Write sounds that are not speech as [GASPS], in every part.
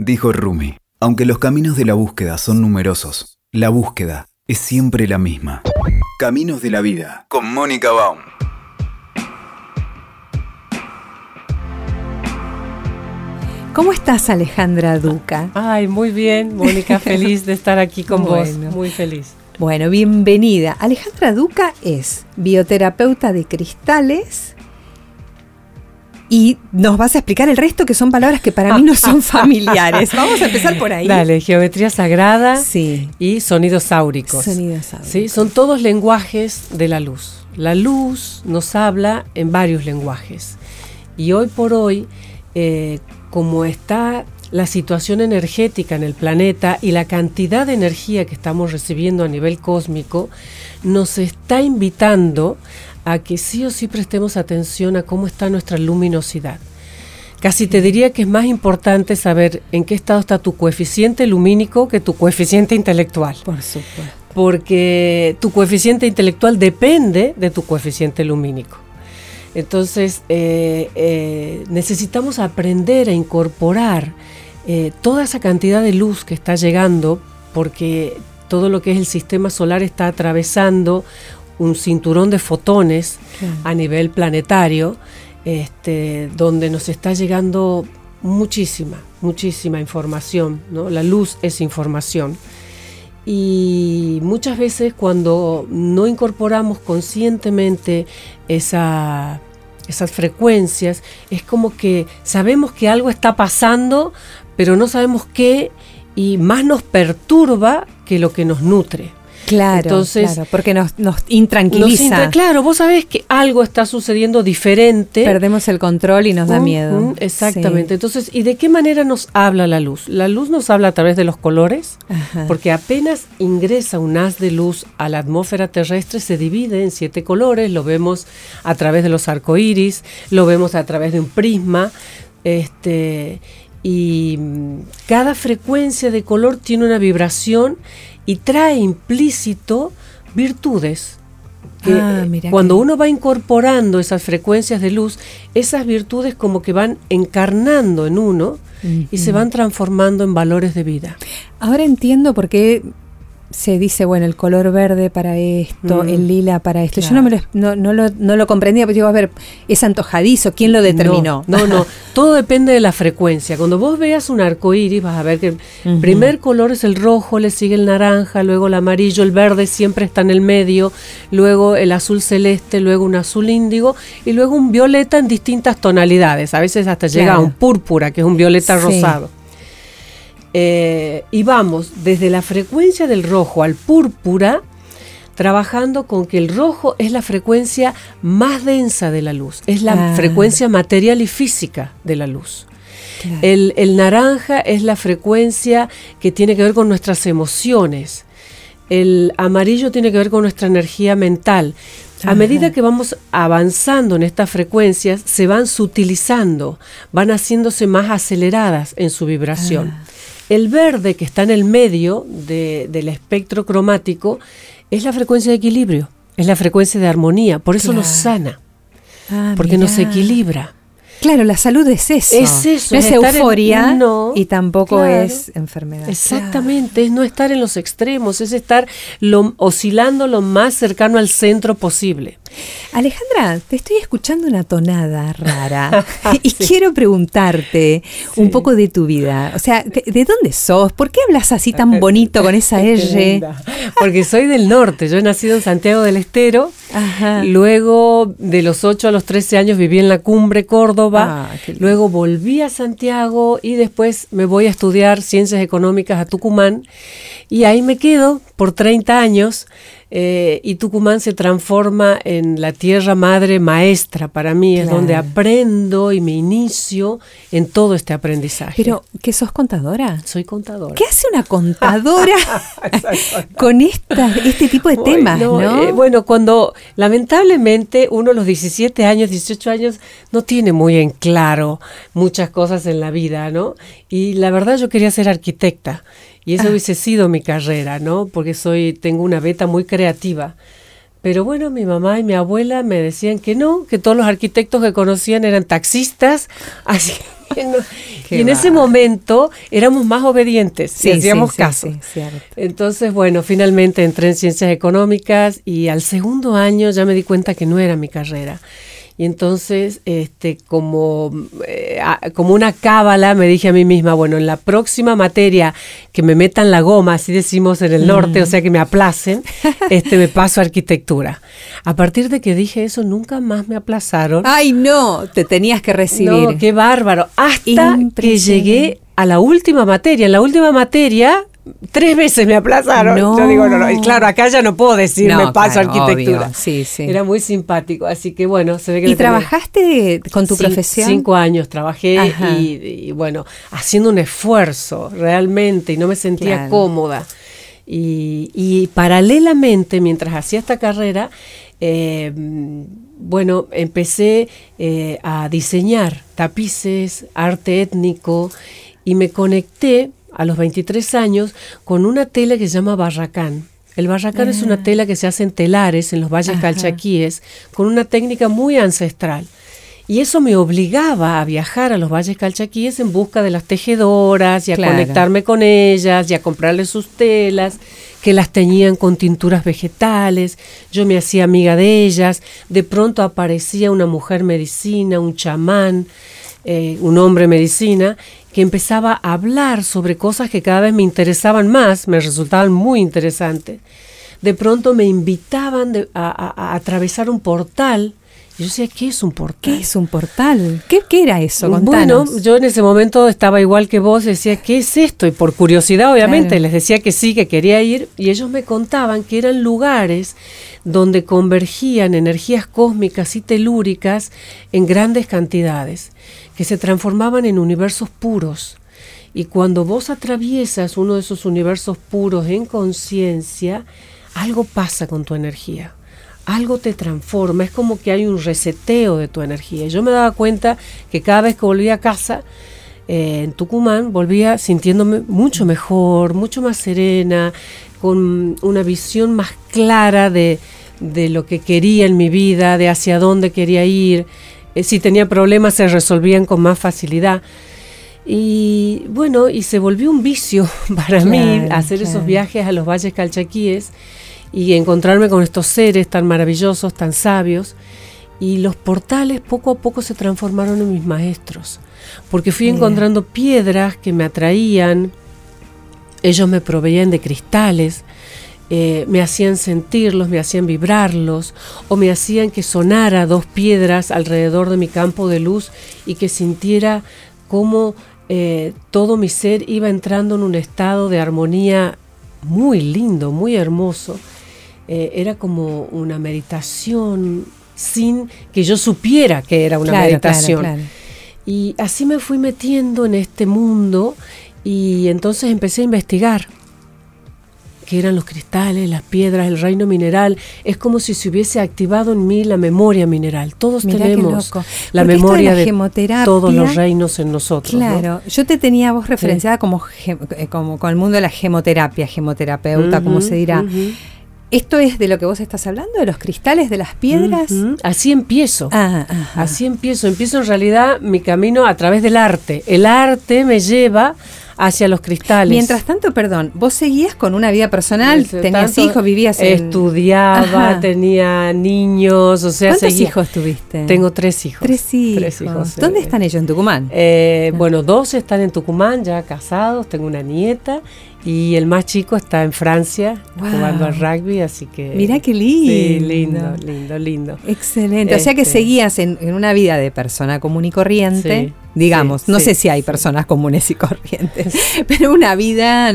Dijo Rumi, aunque los caminos de la búsqueda son numerosos, la búsqueda es siempre la misma. Caminos de la vida, con Mónica Baum. ¿Cómo estás, Alejandra Duca? Ay, muy bien, Mónica, [LAUGHS] feliz de estar aquí con vos, muy feliz. Bueno, bienvenida. Alejandra Duca es bioterapeuta de cristales y nos vas a explicar el resto que son palabras que para mí no son [LAUGHS] familiares. Vamos a empezar por ahí. Dale, geometría sagrada Sí. y sonidos áuricos. Sonidos áuricos. Sí, son todos lenguajes de la luz. La luz nos habla en varios lenguajes. Y hoy por hoy, eh, como está la situación energética en el planeta y la cantidad de energía que estamos recibiendo a nivel cósmico, nos está invitando a que sí o sí prestemos atención a cómo está nuestra luminosidad. Casi te diría que es más importante saber en qué estado está tu coeficiente lumínico que tu coeficiente intelectual Por supuesto. porque tu coeficiente intelectual depende de tu coeficiente lumínico. Entonces, eh, eh, necesitamos aprender a incorporar eh, toda esa cantidad de luz que está llegando, porque todo lo que es el sistema solar está atravesando un cinturón de fotones Claro. a nivel planetario, este, donde nos está llegando muchísima, muchísima información. ¿no? La luz es información. Y muchas veces cuando no incorporamos conscientemente esa- esas frecuencias, es como que sabemos que algo está pasando, pero no sabemos qué, y más nos perturba que lo que nos nutre. Claro, Entonces, claro, porque nos, intranquiliza. intra- claro, vos sabés que algo está sucediendo diferente. Perdemos el control y nos da miedo. Exactamente. Sí. Entonces, ¿y de qué manera nos habla la luz? La luz nos habla a través de los colores, Ajá. porque apenas ingresa un haz de luz a la atmósfera terrestre, se divide en siete colores, lo vemos a través de los arcoíris, lo vemos a través de un prisma, este, y cada frecuencia de color tiene una vibración y trae implícito virtudes. Que Ah, mira cuando uno va incorporando esas frecuencias de luz, esas virtudes como que van encarnando en uno y se van transformando en valores de vida. Ahora entiendo por qué se dice, bueno, el color verde para esto, Mm, el lila para esto. Yo no, me lo, no, no lo, no lo comprendía, pero digo, a ver, es antojadizo, ¿quién lo determinó? No, no, no, [LAUGHS] todo depende de la frecuencia. Cuando vos veas un arco iris, vas a ver que el primer color es el rojo, le sigue el naranja, luego el amarillo, el verde siempre está en el medio, luego el azul celeste, luego un azul índigo y luego un violeta en distintas tonalidades. A veces hasta llega a un púrpura, que es un violeta Sí. rosado. Eh, y vamos desde la frecuencia del rojo al púrpura, trabajando con que el rojo es la frecuencia más densa de la luz, es la Ah. frecuencia material y física de la luz. Claro. El, el naranja es la frecuencia que tiene que ver con nuestras emociones. El amarillo tiene que ver con nuestra energía mental. A Ajá. medida que vamos avanzando en estas frecuencias, se van sutilizando, van haciéndose más aceleradas en su vibración. Ah. El verde que está en el medio de- del espectro cromático es la frecuencia de equilibrio, es la frecuencia de armonía, por eso nos sana, Ah, porque nos equilibra. Claro, la salud es eso. Es eso, No es es estar en- euforia no, y tampoco claro. es enfermedad. Exactamente, es no estar en los extremos, es estar lo- oscilando lo más cercano al centro posible. Alejandra, te estoy escuchando una tonada rara [LAUGHS] y quiero preguntarte un poco de tu vida. O sea, ¿de de dónde sos? ¿Por qué hablas así tan [LAUGHS] bonito con esa R? Porque soy del norte, yo he nacido en Santiago del Estero, Ajá. luego de los 8 a los 13 años viví en la cumbre Córdoba, Ah, luego volví a Santiago y después me voy a estudiar ciencias económicas a Tucumán y ahí me quedo por 30 años eh, y Tucumán se transforma en la tierra madre maestra para mí, es donde aprendo y me inicio en todo este aprendizaje. Pero, ¿qué sos contadora? soy contadora. ¿Qué hace una contadora [LAUGHS] con esta, este tipo de temas, no? eh, bueno, cuando lamentablemente uno a los 17 años, 18 años, no tiene muy en claro muchas cosas en la vida, ¿no? Y la verdad yo quería ser arquitecta y eso Ah. hubiese sido mi carrera, ¿no? Porque soy, tengo una beta muy creativa. Pero bueno, mi mamá y mi abuela me decían que no, que todos los arquitectos que conocían eran taxistas, [LAUGHS] así y en ese momento éramos más obedientes y hacíamos caso. Entonces, bueno, finalmente entré en ciencias económicas y al segundo año ya me di cuenta que no era mi carrera. Y entonces, este, como, eh, como una cábala, me dije a mí misma, bueno, en la próxima materia que me metan la goma, así decimos en el norte, o sea, que me aplacen, [LAUGHS] este, me paso a arquitectura. A partir de que dije eso, nunca más me aplazaron. Ay, no, te tenías que recibir. No, qué bárbaro. Hasta que llegué a la última materia. En la última materia tres veces me aplazaron. Yo digo, no, no. Y claro, acá ya no puedo decir me paso arquitectura. Sí, sí. Era muy simpático, así que bueno, se ve que... ¿Y trabajaste con tu profesión? Cinco años trabajé y, bueno, haciendo un esfuerzo realmente y no me sentía cómoda. Y, paralelamente, mientras hacía esta carrera, eh, bueno, empecé eh, a diseñar tapices, arte étnico y me conecté a los 23 años con una tela que se llama barracán. El barracán es una ah. tela que se hace en telares en los valles calchaquíes con una técnica muy ancestral. Y eso me obligaba a viajar a los valles calchaquíes en busca de las tejedoras y a conectarme con ellas y a comprarles sus telas, que las teñían con tinturas vegetales. Yo me hacía amiga de ellas. De pronto aparecía una mujer medicina, un chamán, eh, un hombre medicina, que empezaba a hablar sobre cosas que cada vez me interesaban más, me resultaban muy interesantes. De pronto me invitaban a, atravesar un portal. Y yo decía, ¿qué es un portal? ¿Qué es un portal? ¿Qué, era eso? Bueno, yo en ese momento estaba igual que vos, decía, ¿qué es esto? Y por curiosidad, obviamente, les decía que sí, que quería ir. Y ellos me contaban que eran lugares donde convergían energías cósmicas y telúricas en grandes cantidades que se transformaban en universos puros. Y cuando vos atraviesas uno de esos universos puros en conciencia, algo pasa con tu energía. Algo te transforma, es como que hay un reseteo de tu energía. Yo me daba cuenta que cada vez que volvía a casa, eh, en Tucumán, volvía sintiéndome mucho mejor, mucho más serena, con una visión más clara de, de lo que quería en mi vida, de hacia dónde quería ir. Eh, si tenía problemas se resolvían con más facilidad. Y bueno, y se volvió un vicio [LAUGHS] para mí hacer esos viajes a los valles calchaquíes y encontrarme con estos seres tan maravillosos, tan sabios. Y los portales poco a poco se transformaron en mis maestros, porque fui encontrando piedras que me atraían, ellos me proveían de cristales, eh, me hacían sentirlos, me hacían vibrarlos, o me hacían que sonara dos piedras alrededor de mi campo de luz y que sintiera cómo eh, todo mi ser iba entrando en un estado de armonía muy lindo, muy hermoso. Eh, era como una meditación sin que yo supiera que era una meditación. Y así me fui metiendo en este mundo y entonces empecé a investigar que eran los cristales, las piedras, el reino mineral. Es como si se hubiese activado en mí la memoria mineral. Todos tenemos la memoria de, todos los reinos en nosotros. Claro, yo te tenía vos referenciada como, eh, como con el mundo de la gemoterapia, gemoterapeuta, como se dirá. ¿Esto es de lo que vos estás hablando? ¿De los cristales, de las piedras? Así empiezo. Ah, Así empiezo. Empiezo en realidad mi camino a través del arte. El arte me lleva hacia los cristales. Mientras tanto, perdón, vos seguías con una vida personal, tenías hijos, vivías en... Estudiaba, tenía niños, o sea, ¿Cuántos hijos tuviste? Tengo tres hijos. Tres hijos. ¿Dónde están ellos? ¿En Tucumán? Eh, bueno, dos están en Tucumán, ya casados, tengo una nieta y el más chico está en Francia jugando al rugby, así que... Mira qué lindo. Sí, lindo, lindo, lindo. Excelente. o sea que este seguías en, una vida de persona común y corriente, digamos. no sé si hay personas comunes y corrientes, [LAUGHS] [LAUGHS] pero una vida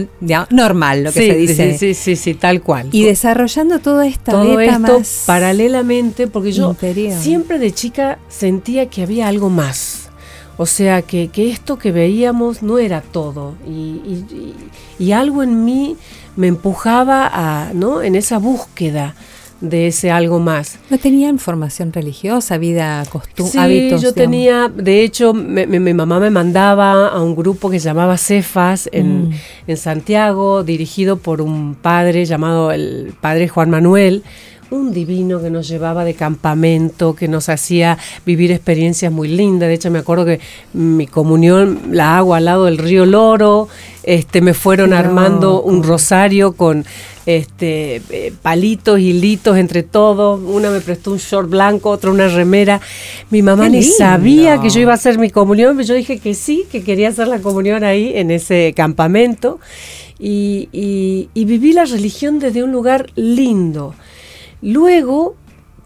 normal, lo que se dice. Sí, sí, sí, tal cual. Y desarrollando toda esta Todo esto paralelamente, porque yo siempre de chica sentía que había algo más o sea que, esto que veíamos no era todo y, algo en mí me empujaba a, ¿no? en esa búsqueda de ese algo más. ¿No tenían formación religiosa, vida, costumbre, sí, yo tenía, de hecho, mi mamá me mandaba a un grupo que se llamaba Cefas en, mm. en Santiago, dirigido por un padre llamado el padre Juan Manuel, un divino que nos llevaba de campamento, que nos hacía vivir experiencias muy lindas. De hecho, me acuerdo que mi comunión la hago al lado del río Loro, este, me fueron armando un rosario con este, eh, palitos, hilitos entre todos. Una me prestó un short blanco, otra una remera. Mi mamá ni sabía que yo iba a hacer mi comunión, pero yo dije que sí, que quería hacer la comunión ahí en ese campamento. Y, viví la religión desde un lugar lindo. Luego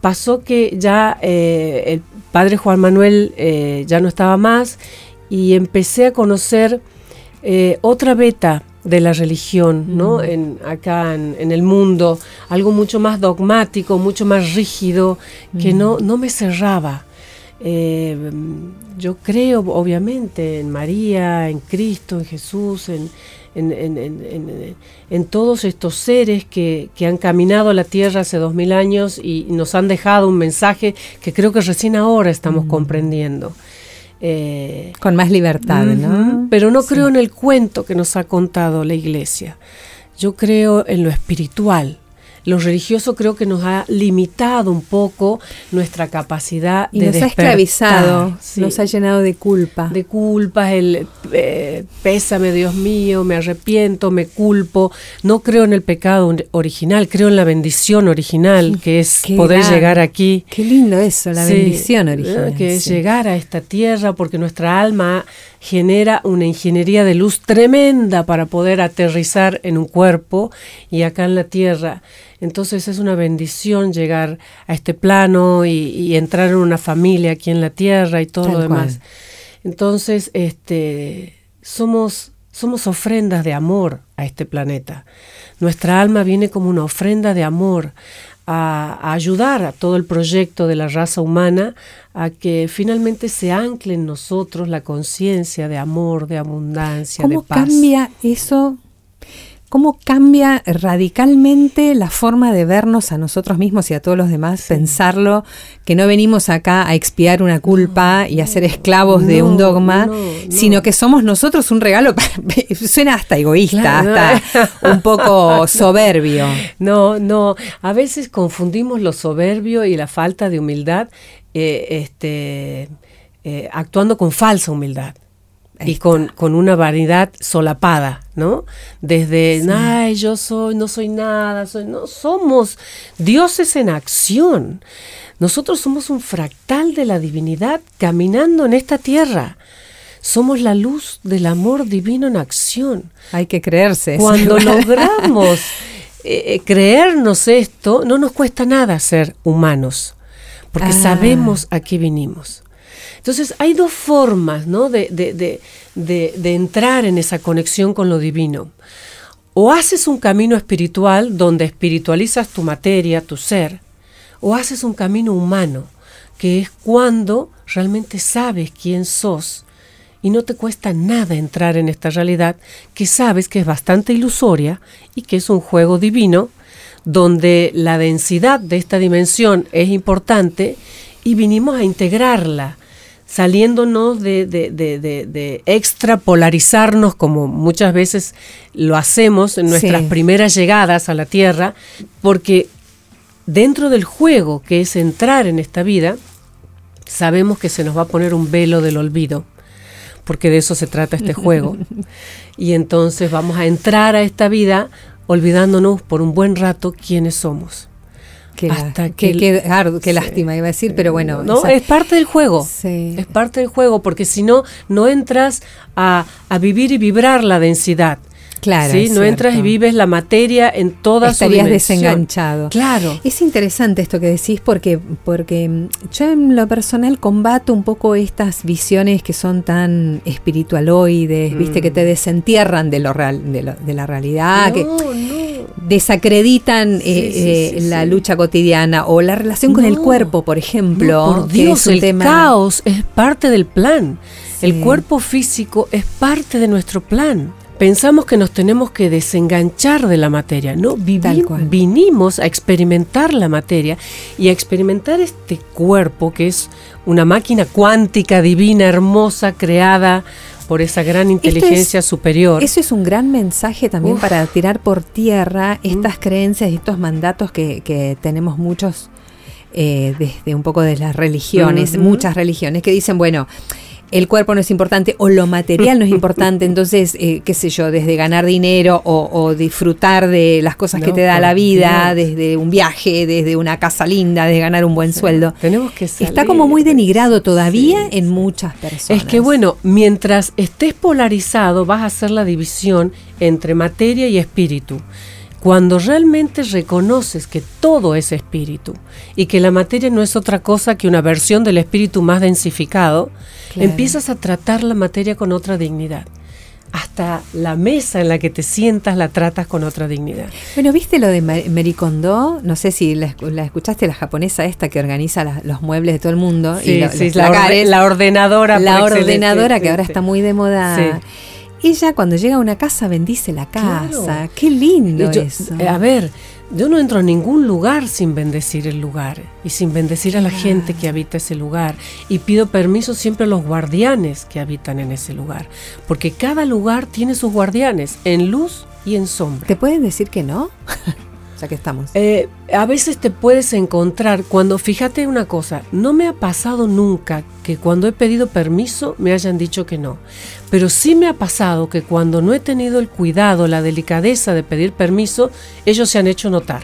pasó que ya eh, el padre Juan Manuel eh, ya no estaba más y empecé a conocer otra beta de la religión, ¿no? En, acá en, el mundo, algo mucho más dogmático, mucho más rígido, que no, no me cerraba. Eh, yo creo, obviamente, en María, en Cristo, en Jesús, en, en, todos estos seres que, que, han caminado la tierra hace dos mil años y nos han dejado un mensaje que creo que recién ahora estamos comprendiendo. Eh, Con más libertad, ¿no? Pero no creo en el cuento que nos ha contado la iglesia. Yo creo en lo espiritual, lo religioso creo que nos ha limitado un poco nuestra capacidad y de nos ha esclavizado, nos ha llenado de culpa. De culpa, el eh, pésame Dios mío, me arrepiento, me culpo. No creo en el pecado original, creo en la bendición original, que es poder llegar aquí. Qué lindo eso, la bendición original. Que es llegar a esta tierra porque nuestra alma genera una ingeniería de luz tremenda para poder aterrizar en un cuerpo y acá en la tierra. Entonces es una bendición llegar a este plano y, entrar en una familia aquí en la tierra y todo lo demás. Entonces, este, somos, somos ofrendas de amor a este planeta. Nuestra alma viene como una ofrenda de amor a, ayudar a todo el proyecto de la raza humana a que finalmente se ancle en nosotros la conciencia de amor, de abundancia, de paz. ¿Cómo cambia eso cómo cambia radicalmente la forma de vernos a nosotros mismos y a todos los demás, pensarlo, que no venimos acá a expiar una culpa y a ser esclavos de un dogma, sino que somos nosotros un regalo, [LAUGHS] suena hasta egoísta, hasta un poco soberbio. [LAUGHS] No, no, a veces confundimos lo soberbio y la falta de humildad eh, este, eh, actuando con falsa humildad y con, con, una variedad solapada, ¿no? Desde, ay, yo soy, no soy nada, soy, no somos dioses en acción. Nosotros somos un fractal de la divinidad caminando en esta tierra. Somos la luz del amor divino en acción. Hay que creerse. [LAUGHS] Cuando logramos [LAUGHS] eh, eh, creernos esto, no nos cuesta nada ser humanos, porque ah. sabemos a qué vinimos. Entonces hay dos formas ¿no? de, de, entrar en esa conexión con lo divino. O haces un camino espiritual donde espiritualizas tu materia, tu ser, o haces un camino humano, que es cuando realmente sabes quién sos y no te cuesta nada entrar en esta realidad que sabes que es bastante ilusoria y que es un juego divino donde la densidad de esta dimensión es importante y vinimos a integrarla saliéndonos de, de, de, de, extrapolarizarnos como muchas veces lo hacemos en nuestras primeras llegadas a la Tierra, porque dentro del juego que es entrar en esta vida, sabemos que se nos va a poner un velo del olvido, porque de eso se trata este juego. [LAUGHS] y entonces vamos a entrar a esta vida olvidándonos por un buen rato quiénes somos. Qué, Hasta qué, lástima iba a decir, pero bueno. No, es parte del juego. Es parte del juego, porque si no, no entras a, vivir y vibrar la densidad. Claro. ¿sí? No entras y vives la materia en toda Estarías su desenganchado. Claro. Es interesante esto que decís porque, porque mm, yo en lo personal combato un poco estas visiones que son tan espiritualoides, viste, que te mm. desentierran de lo real, de, la realidad. que, desacreditan eh, eh, la lucha cotidiana o la relación con el cuerpo, por ejemplo. por Dios, el caos es parte del plan. El cuerpo físico es parte de nuestro plan. Pensamos que nos tenemos que desenganchar de la materia, ¿no? vinimos a experimentar la materia y a experimentar este cuerpo que es una máquina cuántica, divina, hermosa, creada por esa gran inteligencia superior. Eso es un gran mensaje también Uf. para tirar por tierra estas Mm. creencias y estos mandatos que, que tenemos muchos eh, desde un poco de las religiones, Ujú. muchas religiones que dicen, bueno, el cuerpo no es importante o lo material no es [LAUGHS] importante, entonces, eh, qué sé yo, desde ganar dinero o, o disfrutar de las cosas que te da la vida, Dios. desde un viaje, desde una casa linda, de ganar un buen sueldo. Tenemos que Está como muy de- denigrado todavía Sí, en muchas personas. Es que bueno, mientras estés polarizado vas a hacer la división entre materia y espíritu. Cuando realmente reconoces que todo es espíritu y que la materia no es otra cosa que una versión del espíritu más densificado, Claro. empiezas a tratar la materia con otra dignidad. Hasta la mesa en la que te sientas la tratas con otra dignidad. Bueno, ¿viste lo de Ma- Marie Kondo? No sé si la, escu- la escuchaste, la japonesa esta que organiza la- los muebles de todo el mundo. Sí, lo- sí, los la, orde- la ordenadora. La ordenadora excelencia, que ahora está muy de moda. Sí. Ella cuando llega a una casa bendice la casa. Claro. Qué lindo yo- eso. eh, a ver, yo no entro a ningún lugar sin bendecir el lugar y sin bendecir a la gente que habita ese lugar. Y pido permiso siempre a los guardianes que habitan en ese lugar. Porque cada lugar tiene sus guardianes, en luz y en sombra. ¿Te pueden decir que no? [LAUGHS] ya que estamos. Eh, a veces te puedes encontrar cuando, fíjate una cosa, no me ha pasado nunca que cuando he pedido permiso me hayan dicho que no, pero sí me ha pasado que cuando no he tenido el cuidado, la delicadeza de pedir permiso, ellos se han hecho notar,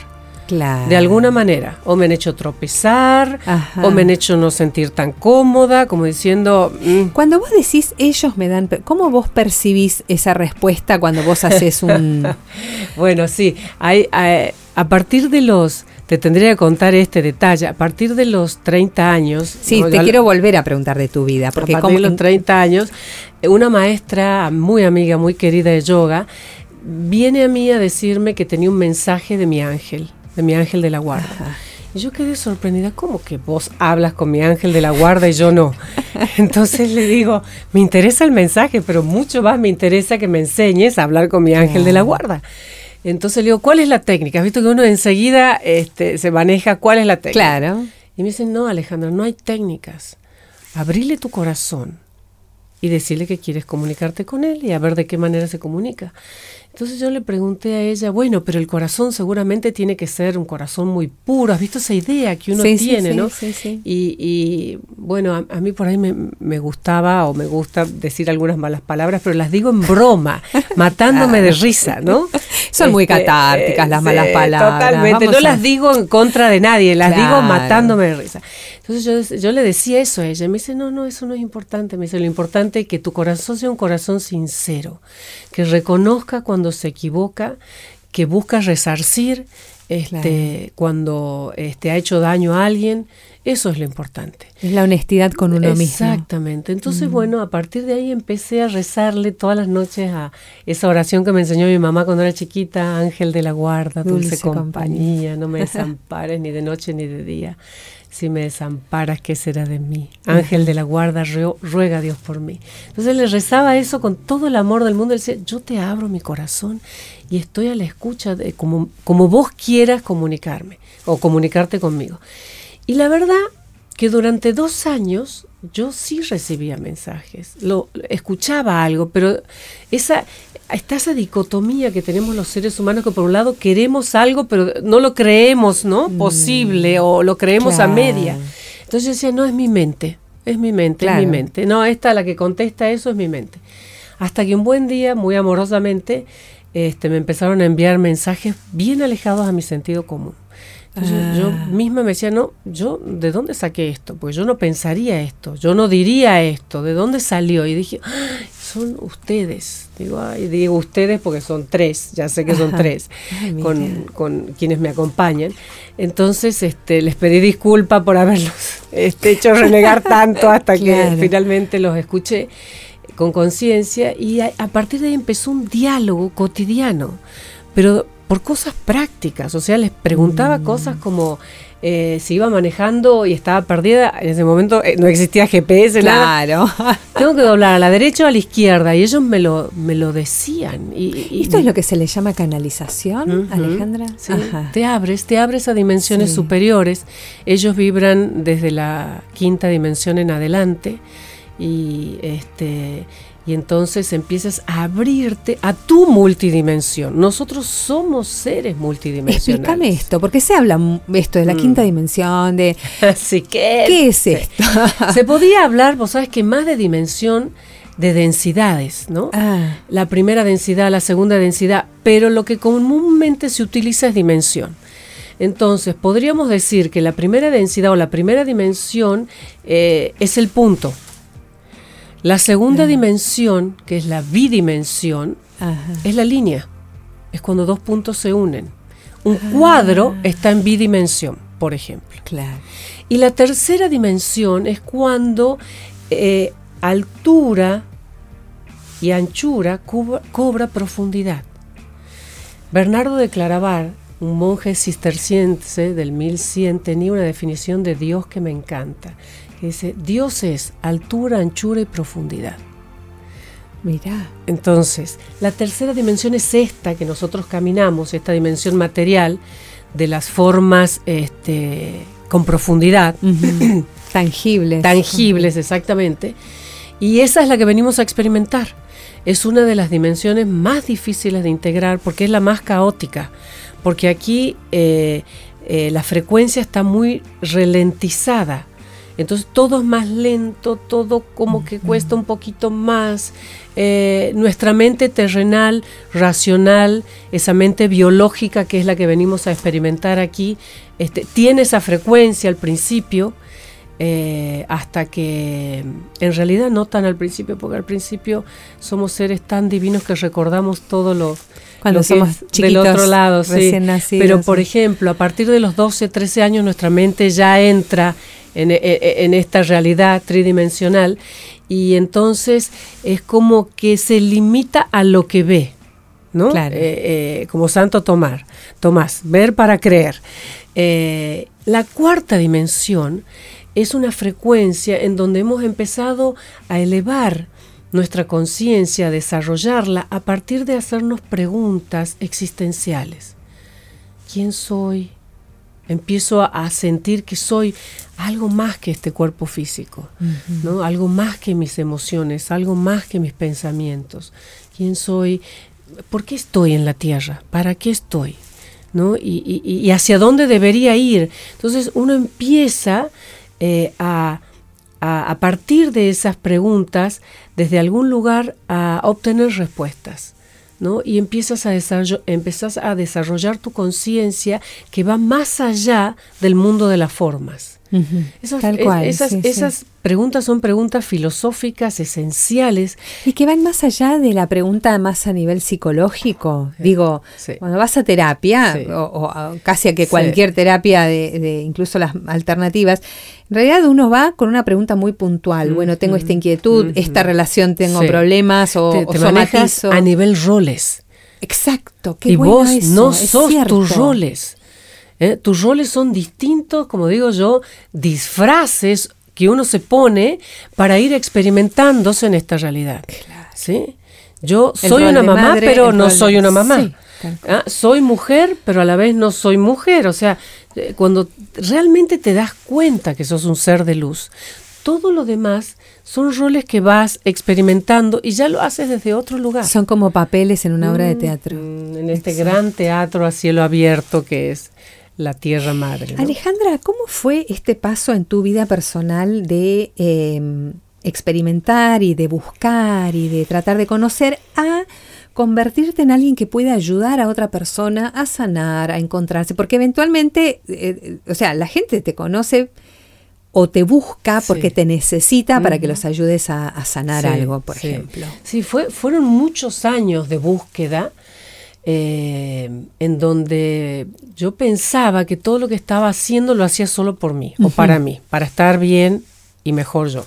claro. de alguna manera, o me han hecho tropezar, Ajá. o me han hecho no sentir tan cómoda, como diciendo, mm, Cuando vos decís ellos me dan, ¿cómo vos percibís esa respuesta cuando vos haces un [LAUGHS] Bueno, sí, hay, hay- a partir de los, te tendría que contar este detalle, a partir de los 30 años. Sí, ¿no? te quiero volver a preguntar de tu vida, porque a partir como de los 30 años, una maestra muy amiga, muy querida de yoga, viene a mí a decirme que tenía un mensaje de mi ángel, de mi ángel de la guarda. Ajá. Y yo quedé sorprendida, ¿cómo que vos hablas con mi ángel de la guarda y yo no? [LAUGHS] Entonces le digo, me interesa el mensaje, pero mucho más me interesa que me enseñes a hablar con mi ángel de la guarda. Entonces le digo, ¿cuál es la técnica? ¿Has visto que uno enseguida este, se maneja cuál es la técnica? Claro. Y me dicen, no, Alejandra, no hay técnicas. Abrile tu corazón y decirle que quieres comunicarte con él y a ver de qué manera se comunica. Entonces yo le pregunté a ella, bueno, pero el corazón seguramente tiene que ser un corazón muy puro. ¿Has visto esa idea que uno Sí, tiene, sí, no? sí, sí. Y, y, bueno, a, a mí por ahí me, me gustaba o me gusta decir algunas malas palabras, pero las digo en broma, [LAUGHS] matándome de risa, ¿no? Son muy catárticas las malas palabras, Totalmente, vamos no a- las digo en contra de nadie, las digo matándome de risa. Entonces yo, yo le decía eso a ella, me dice, no, no, eso no es importante, me dice, lo importante es que tu corazón sea un corazón sincero, que reconozca cuando se equivoca, que busca resarcir este, cuando este, ha hecho daño a alguien, eso es lo importante. Es la honestidad con uno mismo. Exactamente. Entonces, bueno, a partir de ahí empecé a rezarle todas las noches a esa oración que me enseñó mi mamá cuando era chiquita, Ángel de la guarda, dulce, Dulce compañía, no me [LAUGHS] desampares ni de noche ni de día. Si me desamparas, ¿qué será de mí? Ángel de la guarda, reo- ruega a Dios por mí. Entonces le rezaba eso con todo el amor del mundo. Él decía, yo te abro mi corazón y estoy a la escucha de como, como vos quieras comunicarme o comunicarte conmigo. Y la verdad que durante dos años yo sí recibía mensajes, lo escuchaba algo, pero esa está esa dicotomía que tenemos los seres humanos que por un lado queremos algo, pero no lo creemos, ¿no? Posible o lo creemos a media. Entonces yo decía, no es mi mente, es mi mente, es mi mente. No, esta la que contesta eso es mi mente. Hasta que un buen día, muy amorosamente, este, me empezaron a enviar mensajes bien alejados a mi sentido común. Entonces yo Ah. misma me decía, no, yo, ¿de dónde saqué esto? Pues yo no pensaría esto, yo no diría esto, ¿de dónde salió? Y dije, "Ay, son ustedes. Digo, ay, digo ustedes porque son tres, ya sé que son tres, Ay, con, con quienes me acompañan. Entonces este, les pedí disculpa por haberlos este, hecho renegar [LAUGHS] tanto hasta Claro. que finalmente los escuché con conciencia y a, a partir de ahí empezó un diálogo cotidiano, pero por cosas prácticas, o sea, les preguntaba Mm. cosas como eh, si iba manejando y estaba perdida, en ese momento eh, no existía GPS, nada. Claro. [LAUGHS] Tengo que doblar a la derecha o a la izquierda y ellos me lo, me lo decían. Y, y- ¿Esto es lo que se le llama canalización. Alejandra? Sí, Ajá. te abres, te abres a dimensiones Sí. superiores. Ellos vibran desde la quinta dimensión en adelante y este y entonces empiezas a abrirte a tu multidimensión. Nosotros somos seres multidimensionales. Explícame esto, porque se habla esto de la quinta Mm. dimensión, de [LAUGHS] Así que ¿qué es esto? se podía hablar, vos sabes que más de dimensión de densidades, ¿no? Ah, La primera densidad, la segunda densidad, pero lo que comúnmente se utiliza es dimensión. Entonces, podríamos decir que la primera densidad o la primera dimensión eh, es el punto. La segunda dimensión, que es la bidimensión, ajá. es la línea. Es cuando dos puntos se unen. Un cuadro está en bidimensión, por ejemplo. Claro. Y la tercera dimensión es cuando eh, altura y anchura cobra profundidad. Bernardo de Claraval, un monje cisterciense del 1100, tenía una definición de Dios que me encanta. Que dice, Dios es altura, anchura y profundidad. Mirá. Entonces, la tercera dimensión es esta que nosotros caminamos, esta dimensión material de las formas este, con profundidad. [CLEARS THROAT] Tangibles. tangibles exactamente, y esa es la que venimos a experimentar. Es una de las dimensiones más difíciles de integrar porque es la más caótica, porque aquí eh, eh, la frecuencia está muy ralentizada. Entonces todo es más lento, todo como que cuesta un poquito más. Eh, nuestra mente terrenal, racional, esa mente biológica que es la que venimos a experimentar aquí, este, tiene esa frecuencia al principio, eh, hasta que en realidad no tan al principio, porque al principio somos seres tan divinos que recordamos todo lo, Cuando lo que somos es del otro lado, sí. nacidos. Pero por ejemplo, a partir de los 12, 13 años nuestra mente ya entra en, e- e- en esta realidad tridimensional y entonces es como que se limita a lo que ve. ¿no? Claro. Eh, eh, como Santo Tomar, Tomás, ver para creer. Eh, la cuarta dimensión es una frecuencia en donde hemos empezado a elevar nuestra conciencia, a desarrollarla a partir de hacernos preguntas existenciales. ¿Quién soy? Empiezo a, sentir que soy algo más que este cuerpo físico, ¿no? algo más que mis emociones, algo más que mis pensamientos. ¿Quién soy? ¿Por qué estoy en la tierra? ¿Para qué estoy? ¿No? Y, y- y hacia dónde debería ir. Entonces uno empieza eh, a, a, a partir de esas preguntas, desde algún lugar, a obtener respuestas. ¿No? Y empiezas a, empezás a desarrollar tu conciencia que va más allá del mundo de las formas. Esas, Tal es- cual. esas, sí, sí. esas preguntas son preguntas filosóficas esenciales. Y que van más allá de la pregunta más a nivel psicológico. Digo, sí. cuando vas a terapia, o, o casi a que cualquier terapia, de, de incluso las alternativas, en realidad uno va con una pregunta muy puntual. Bueno, tengo esta inquietud, esta relación tengo problemas o, te, o te somatizo. a nivel roles. Exacto, qué y bueno vos eso, no sos cierto. tus roles. ¿Eh? Tus roles son distintos, como digo yo, disfraces que uno se pone para ir experimentándose en esta realidad. ¿sí? Yo soy una mamá, madre, pero no soy una mamá. Sí. Ah, Soy mujer, pero a la vez no soy mujer. O sea, eh, cuando realmente te das cuenta que sos un ser de luz, todo lo demás son roles que vas experimentando y ya lo haces desde otro lugar. Son como papeles en una obra de teatro. Mm, En este gran teatro a cielo abierto que es la Tierra Madre. ¿no? Alejandra, ¿cómo fue este paso en tu vida personal de eh, experimentar y de buscar y de tratar de conocer a convertirte en alguien que puede ayudar a otra persona a sanar, a encontrarse? Porque eventualmente, eh, eh, o sea, la gente te conoce o te busca Sí. porque te necesita para que los ayudes a, a sanar Sí, algo, por sí. ejemplo. Sí, fue, fueron muchos años de búsqueda eh, en donde yo pensaba que todo lo que estaba haciendo lo hacía solo por mí o para mí, para estar bien y mejor yo.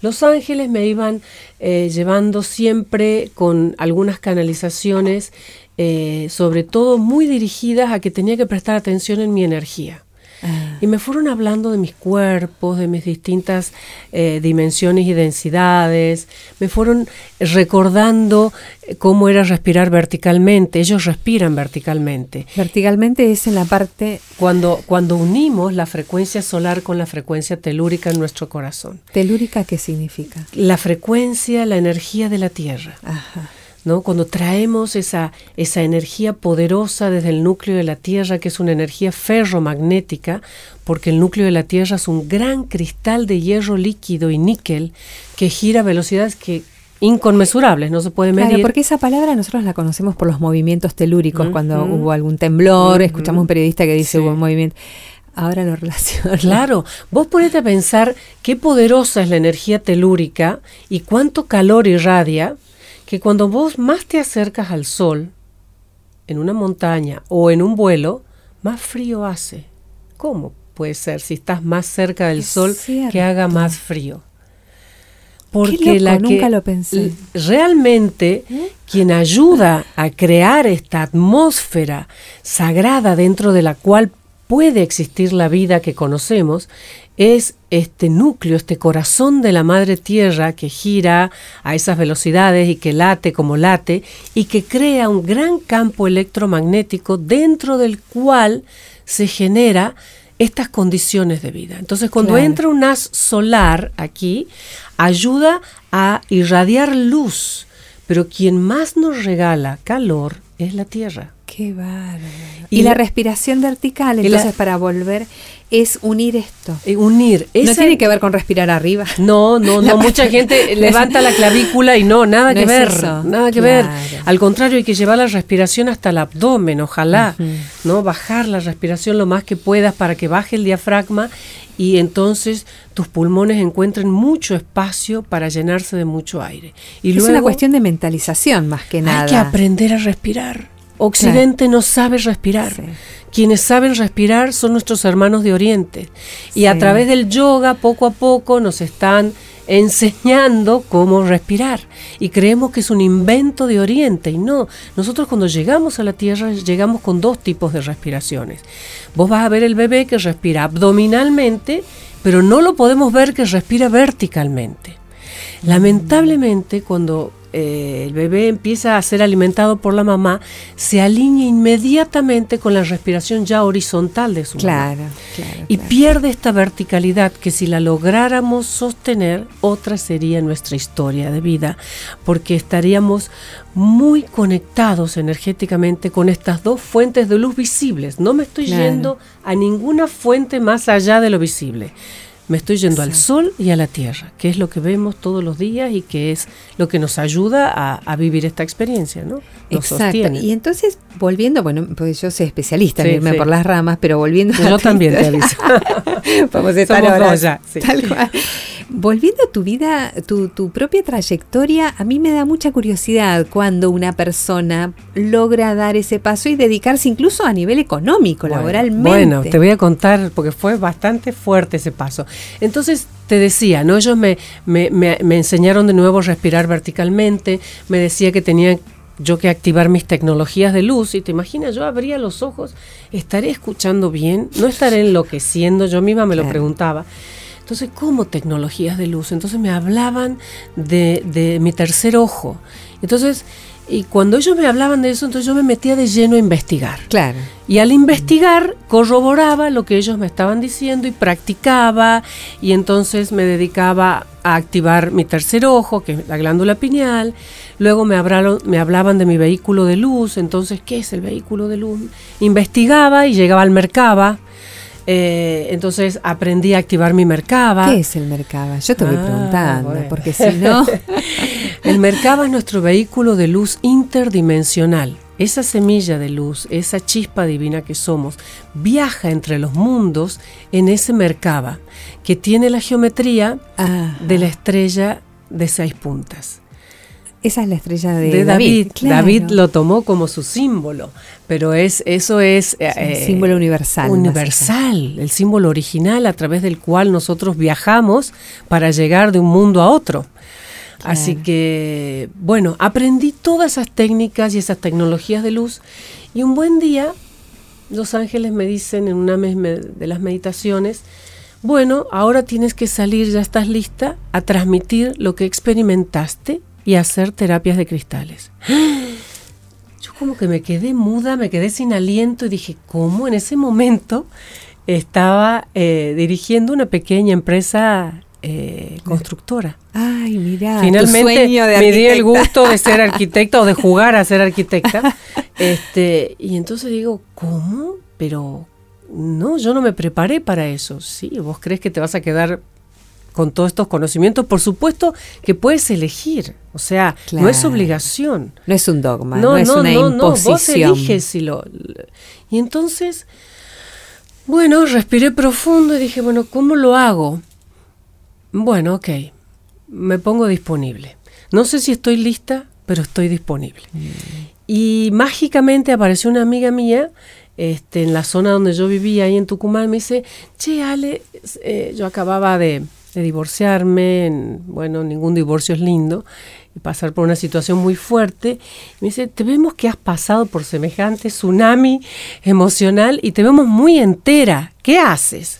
Los ángeles me iban eh, llevando siempre con algunas canalizaciones, eh, sobre todo muy dirigidas a que tenía que prestar atención en mi energía. Ah, Y me fueron hablando de mis cuerpos, de mis distintas eh, dimensiones y densidades, me fueron recordando cómo era respirar verticalmente. Ellos respiran verticalmente. Verticalmente es en la parte... Cuando, cuando unimos la frecuencia solar con la frecuencia telúrica en nuestro corazón. ¿Telúrica qué significa? La frecuencia, la energía de la Tierra. Ajá. ¿No? Cuando traemos esa, esa energía poderosa desde el núcleo de la Tierra, que es una energía ferromagnética, porque el núcleo de la Tierra es un gran cristal de hierro líquido y níquel que gira a velocidades que inconmensurables, no se puede medir. Claro, porque esa palabra nosotros la conocemos por los movimientos telúricos, cuando hubo algún temblor, escuchamos un periodista que dice hubo un movimiento. Ahora lo relaciono. Claro, vos ponete a pensar qué poderosa es la energía telúrica y cuánto calor irradia, que cuando vos más te acercas al sol, en una montaña o en un vuelo, más frío hace. ¿Cómo puede ser si estás más cerca del sol que haga más frío? Porque la nunca lo pensé. Realmente ¿Eh? quien ayuda a crear esta atmósfera sagrada dentro de la cual puede existir la vida que conocemos es este núcleo, este corazón de la madre tierra que gira a esas velocidades y que late como late y que crea un gran campo electromagnético dentro del cual se genera estas condiciones de vida. Entonces, cuando entra un haz solar aquí, ayuda a irradiar luz, pero quien más nos regala calor es la Tierra. Qué bárbaro. Y, la, respiración vertical, entonces para volver, es unir esto. Eh, unir. no tiene que ver con respirar arriba. No, no, [LAUGHS] no. Mucha [LAUGHS] gente levanta la clavícula y no, nada que ver. Nada que ver. Al contrario, hay que llevar la respiración hasta el abdomen, ojalá. ¿no? Bajar la respiración lo más que puedas para que baje el diafragma y entonces tus pulmones encuentren mucho espacio para llenarse de mucho aire. Y es una cuestión de mentalización más que nada. Hay que aprender a respirar. Occidente no sabe respirar. Quienes saben respirar son nuestros hermanos de Oriente. Y a través del yoga, poco a poco, nos están enseñando cómo respirar. Y creemos que es un invento de Oriente. Y no, nosotros cuando llegamos a la Tierra llegamos con dos tipos de respiraciones. Vos vas a ver el bebé que respira abdominalmente, pero no lo podemos ver que respira verticalmente. Lamentablemente, cuando eh, el bebé empieza a ser alimentado por la mamá, se alinea inmediatamente con la respiración ya horizontal de su claro, mamá. y pierde esta verticalidad que si la lográramos sostener, otra sería nuestra historia de vida, porque estaríamos muy conectados energéticamente con estas dos fuentes de luz visibles. No me estoy yendo a ninguna fuente más allá de lo visible me estoy yendo al sol y a la tierra, que es lo que vemos todos los días y que es lo que nos ayuda a, vivir esta experiencia, ¿no? Exacto. Y entonces, volviendo, bueno, pues yo soy especialista en irme por las ramas, pero volviendo Yo también te aviso. [LAUGHS] Vamos a [LAUGHS] estar ahora. Ya, Tal cual. Volviendo a tu vida, tu, tu propia trayectoria, a mí me da mucha curiosidad cuando una persona logra dar ese paso y dedicarse incluso a nivel económico, laboralmente. Bueno, te voy a contar, porque fue bastante fuerte ese paso. Entonces, te decía, ¿no? Ellos me, me, me, enseñaron de nuevo a respirar verticalmente, me decía que tenía yo que activar mis tecnologías de luz y te imaginas, yo abría los ojos, ¿estaré escuchando bien? ¿No estaré enloqueciendo? Yo misma me lo preguntaba. Entonces, ¿cómo tecnologías de luz? Entonces me hablaban de, de mi tercer ojo. Entonces, y cuando ellos me hablaban de eso, entonces yo me metía de lleno a investigar. Claro. Y al investigar, corroboraba lo que ellos me estaban diciendo y practicaba. Y entonces me dedicaba a activar mi tercer ojo, que es la glándula pineal. Luego me, hablaron, me hablaban de mi vehículo de luz. Entonces, ¿qué es el vehículo de luz? Investigaba y llegaba al mercado eh, entonces aprendí a activar mi Merkaba. ¿Qué es el Merkaba? Yo te voy ah, preguntando, porque si no... [LAUGHS] el Merkaba es nuestro vehículo de luz interdimensional. Esa semilla de luz, esa chispa divina que somos, viaja entre los mundos en ese Merkaba, que tiene la geometría de la estrella de seis puntas. Esa es la estrella de, David. David, lo tomó como su símbolo, pero es eso es, un eh, símbolo universal. Universal, el símbolo original a través del cual nosotros viajamos para llegar de un mundo a otro. Así que, bueno, aprendí todas esas técnicas y esas tecnologías de luz y un buen día los ángeles me dicen en una de las meditaciones, bueno, ahora tienes que salir, ya estás lista a transmitir lo que experimentaste y hacer terapias de cristales. [GASPS] Yo como que me quedé muda, me quedé sin aliento y dije, ¿cómo en ese momento estaba eh, dirigiendo una pequeña empresa eh, constructora? Ay, mira. Finalmente me di el gusto de ser [LAUGHS] arquitecta o de jugar a ser arquitecta. [LAUGHS] este, y entonces digo, ¿cómo? Pero no, yo no me preparé para eso. Sí, vos crees que te vas a quedar con todos estos conocimientos, por supuesto que puedes elegir, o sea, no es obligación. No es un dogma, no, es una imposición. No, vos eliges si lo... Y entonces, bueno, respiré profundo y dije, bueno, ¿cómo lo hago? Bueno, ok, me pongo disponible. No sé si estoy lista, pero estoy disponible. Mm. Y mágicamente apareció una amiga mía este, en la zona donde yo vivía, ahí en Tucumán, me dice, che, Ale, eh, yo acababa de, de divorciarme, bueno, ningún divorcio es lindo, y pasar por una situación muy fuerte. me dice, te vemos que has pasado por semejante tsunami emocional y te vemos muy entera. ¿Qué haces?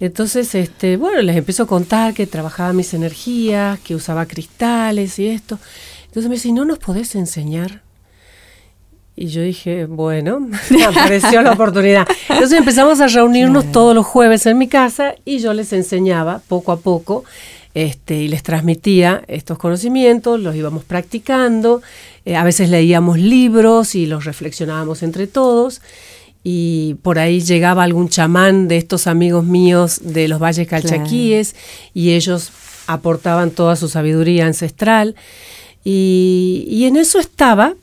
Entonces, este, bueno, les empiezo a contar que trabajaba mis energías, que usaba cristales y esto. Entonces me dice, ¿no nos podés enseñar? Y yo dije, bueno, [LAUGHS] apareció la oportunidad. Entonces empezamos a reunirnos todos los jueves en mi casa y yo les enseñaba poco a poco este, y les transmitía estos conocimientos, los íbamos practicando, eh, a veces leíamos libros y los reflexionábamos entre todos. Y por ahí llegaba algún chamán de estos amigos míos de los valles calchaquíes y ellos aportaban toda su sabiduría ancestral. Y, y en eso estaba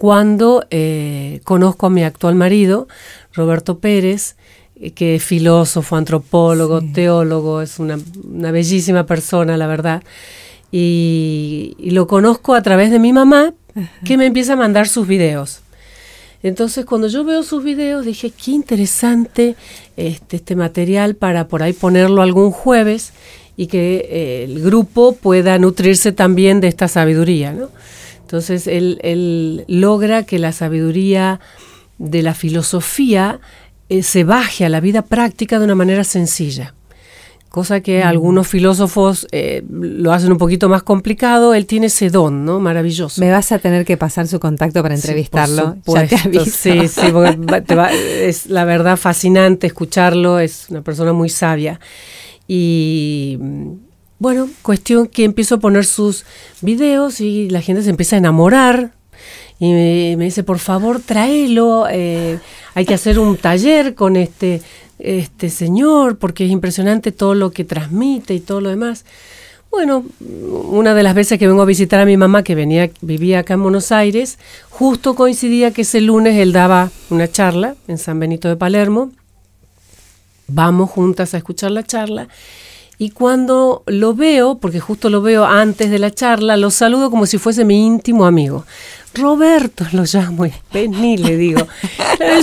cuando eh, conozco a mi actual marido, Roberto Pérez, eh, que es filósofo, antropólogo, teólogo, es una, bellísima persona, la verdad. Y, lo conozco a través de mi mamá, que me empieza a mandar sus videos. Entonces, cuando yo veo sus videos, dije, qué interesante este, este material para por ahí ponerlo algún jueves y que eh, el grupo pueda nutrirse también de esta sabiduría, ¿no? Entonces él, logra que la sabiduría de la filosofía eh, se baje a la vida práctica de una manera sencilla. Cosa que algunos filósofos eh, lo hacen un poquito más complicado, él tiene ese don, ¿no? Maravilloso. Me vas a tener que pasar su contacto para entrevistarlo. ya te aviso. Sí, sí, porque es la verdad fascinante escucharlo, es una persona muy sabia. Y bueno, cuestión que empiezo a poner sus videos y la gente se empieza a enamorar. Y me, dice, por favor, tráelo. Eh, hay que hacer un taller con este, este señor, porque es impresionante todo lo que transmite y todo lo demás. Bueno, una de las veces que vengo a visitar a mi mamá, que venía, vivía acá en Buenos Aires, justo coincidía que ese lunes él daba una charla en San Benito de Palermo. Vamos juntas a escuchar la charla y cuando lo veo, porque justo lo veo antes de la charla, lo saludo como si fuese mi íntimo amigo. Roberto lo llamo y vení, le digo.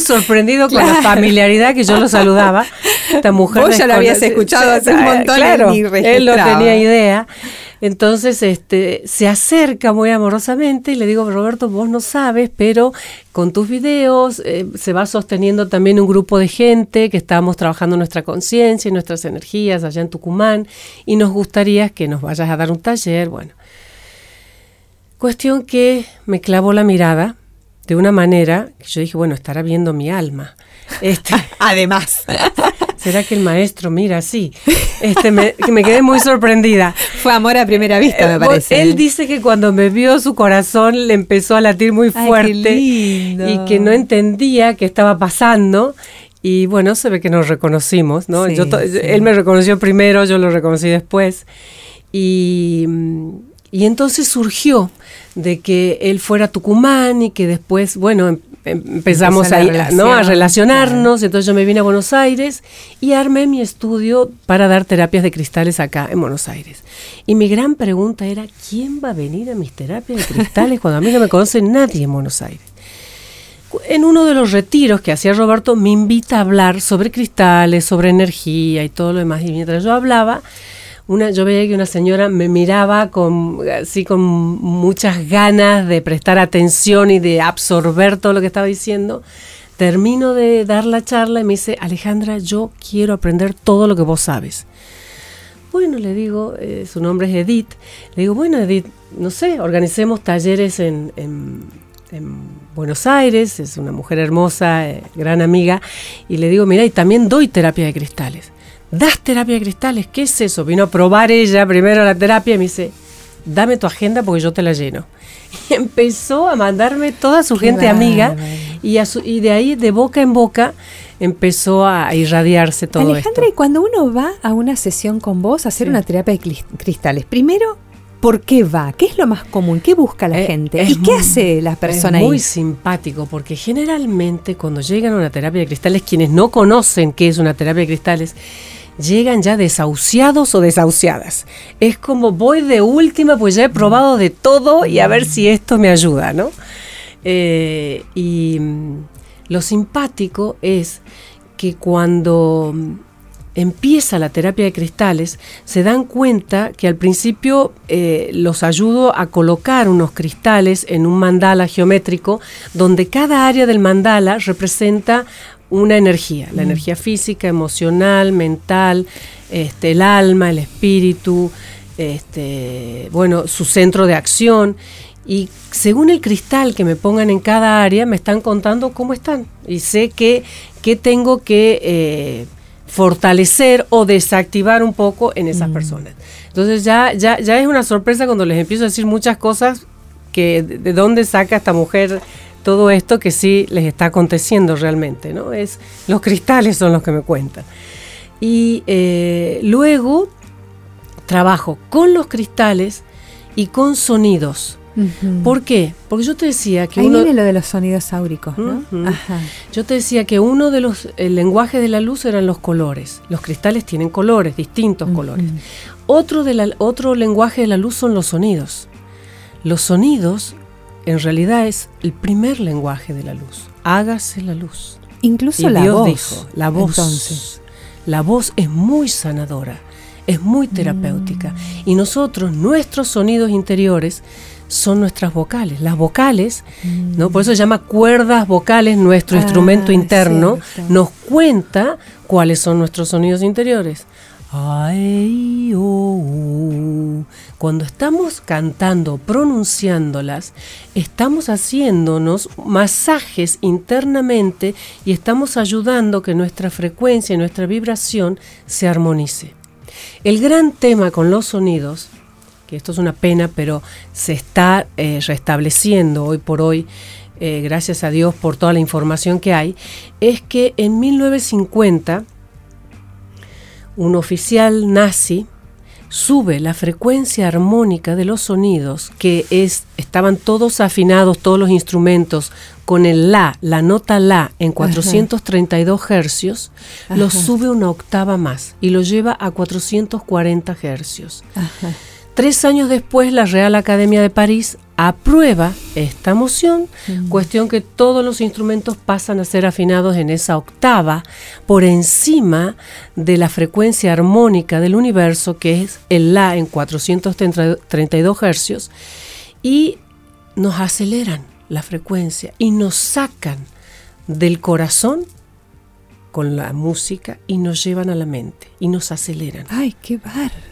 Sorprendido con la familiaridad que yo lo saludaba. Esta mujer. Vos ya lo habías escuchado hace un montón claro, él no tenía idea. Entonces este, se acerca muy amorosamente y le digo, Roberto, vos no sabes, pero con tus videos eh, se va sosteniendo también un grupo de gente que estamos trabajando nuestra conciencia y nuestras energías allá en Tucumán y nos gustaría que nos vayas a dar un taller. Bueno, cuestión que me clavó la mirada de una manera que yo dije, bueno, estará viendo mi alma. Este, [LAUGHS] Además. [LAUGHS] ¿Será que el maestro mira así? Este, me, me quedé muy sorprendida. [LAUGHS] Fue amor a primera vista, me eh, parece. Él dice que cuando me vio su corazón le empezó a latir muy fuerte y que no entendía qué estaba pasando. Y bueno, se ve que nos reconocimos, ¿no? yo, Él me reconoció primero, yo lo reconocí después. Y, y entonces surgió de que él fuera a Tucumán y que después, bueno, empezamos a, ¿no? a relacionarnos, entonces yo me vine a Buenos Aires y armé mi estudio para dar terapias de cristales acá en Buenos Aires. Y mi gran pregunta era, ¿quién va a venir a mis terapias de cristales cuando a mí no me conoce nadie en Buenos Aires? En uno de los retiros que hacía Roberto me invita a hablar sobre cristales, sobre energía y todo lo demás. Y mientras yo hablaba, una, yo veía que una señora me miraba con, así con muchas ganas de prestar atención y de absorber todo lo que estaba diciendo. Termino de dar la charla y me dice, Alejandra, yo quiero aprender todo lo que vos sabes. bueno, le digo, eh, su nombre es Edith, le digo, bueno, Edith, no sé, organicemos talleres en, en, Buenos Aires, es una mujer hermosa, eh, gran amiga, y le digo, mira, y también doy terapia de cristales. ¿Das terapia de cristales? ¿Qué es eso? Vino a probar ella primero la terapia y me dice, dame tu agenda porque yo te la lleno. [LAUGHS] Y empezó a mandarme toda su gente amiga y, y de ahí, de boca en boca, empezó a irradiarse todo Alejandra, y cuando uno va a una sesión con vos a hacer una terapia de cristales, primero, ¿por qué va? ¿Qué es lo más común? ¿Qué busca la eh, gente? ¿Y qué hace la persona es muy simpático, porque generalmente cuando llegan a una terapia de cristales, quienes no conocen qué es una terapia de cristales, llegan ya desahuciados o desahuciadas. Es como voy de última, pues ya he probado de todo y a ver si esto me ayuda, ¿no? Eh, y mm, lo simpático es que cuando empieza la terapia de cristales, se dan cuenta que al principio eh, los ayudo a colocar unos cristales en un mandala geométrico donde cada área del mandala representa una energía, la energía física, emocional, mental, este, el alma, el espíritu, este, bueno, su centro de acción. Y según el cristal que me pongan en cada área, me están contando cómo están. Y sé que, tengo que eh, fortalecer o desactivar un poco en esas mm. personas. Entonces ya, ya, ya es una sorpresa cuando les empiezo a decir muchas cosas que de, dónde saca esta mujer todo esto que sí les está aconteciendo realmente, ¿no? Es, los cristales son los que me cuentan. Y eh, luego trabajo con los cristales y con sonidos. ¿Por qué? Porque yo te decía que Ahí viene lo de los sonidos áuricos, ¿no? Yo te decía que uno de los lenguajes de la luz eran los colores. Los cristales tienen colores, distintos colores. Otro, de otro lenguaje de la luz son los sonidos. Los sonidos en realidad es el primer lenguaje de la luz. Hágase la luz. Incluso la voz. Dijo, la voz. Entonces. La voz es muy sanadora, es muy terapéutica. Mm. Y nosotros, nuestros sonidos interiores, son nuestras vocales. Las vocales, ¿no? Por eso se llama cuerdas vocales, nuestro ah, instrumento interno, nos cuenta cuáles son nuestros sonidos interiores. Ay, oh, Cuando estamos cantando, pronunciándolas, estamos haciéndonos masajes internamente y estamos ayudando que nuestra frecuencia y nuestra vibración se armonice. El gran tema con los sonidos que esto es una pena, pero se está eh, restableciendo hoy por hoy, eh, gracias a Dios por toda la información que hay, es que en 1950 un oficial nazi sube la frecuencia armónica de los sonidos, que es, estaban todos afinados, todos los instrumentos, con el La, la nota La en 432 hercios, lo sube una octava más y lo lleva a 440 hercios. Tres años después, la Real Academia de París aprueba esta moción, mm. cuestión que todos los instrumentos pasan a ser afinados en esa octava por encima de la frecuencia armónica del universo, que es el La en 432 hercios, y nos aceleran la frecuencia y nos sacan del corazón con la música y nos llevan a la mente y nos aceleran. ¡Ay, qué bárbaro!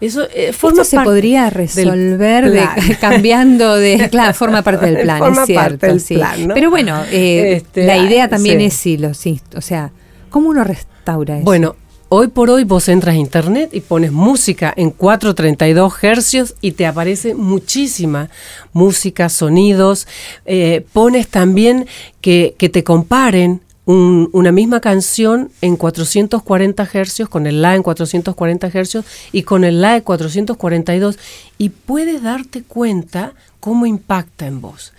Eso eh, forma se podría resolver [LAUGHS] cambiando de [LAUGHS] claro, forma parte del plan, es cierto, sí. Pero bueno, eh, este, la idea también es sí, lo, sí, o sea, ¿cómo uno restaura eso? Bueno, hoy por hoy vos entras a internet y pones música en 432 hercios y te aparece muchísima música, sonidos, eh, pones también que, que te comparen una misma canción en 440 hercios, con el La en 440 hercios y con el La en 442, y puedes darte cuenta cómo impacta en vos.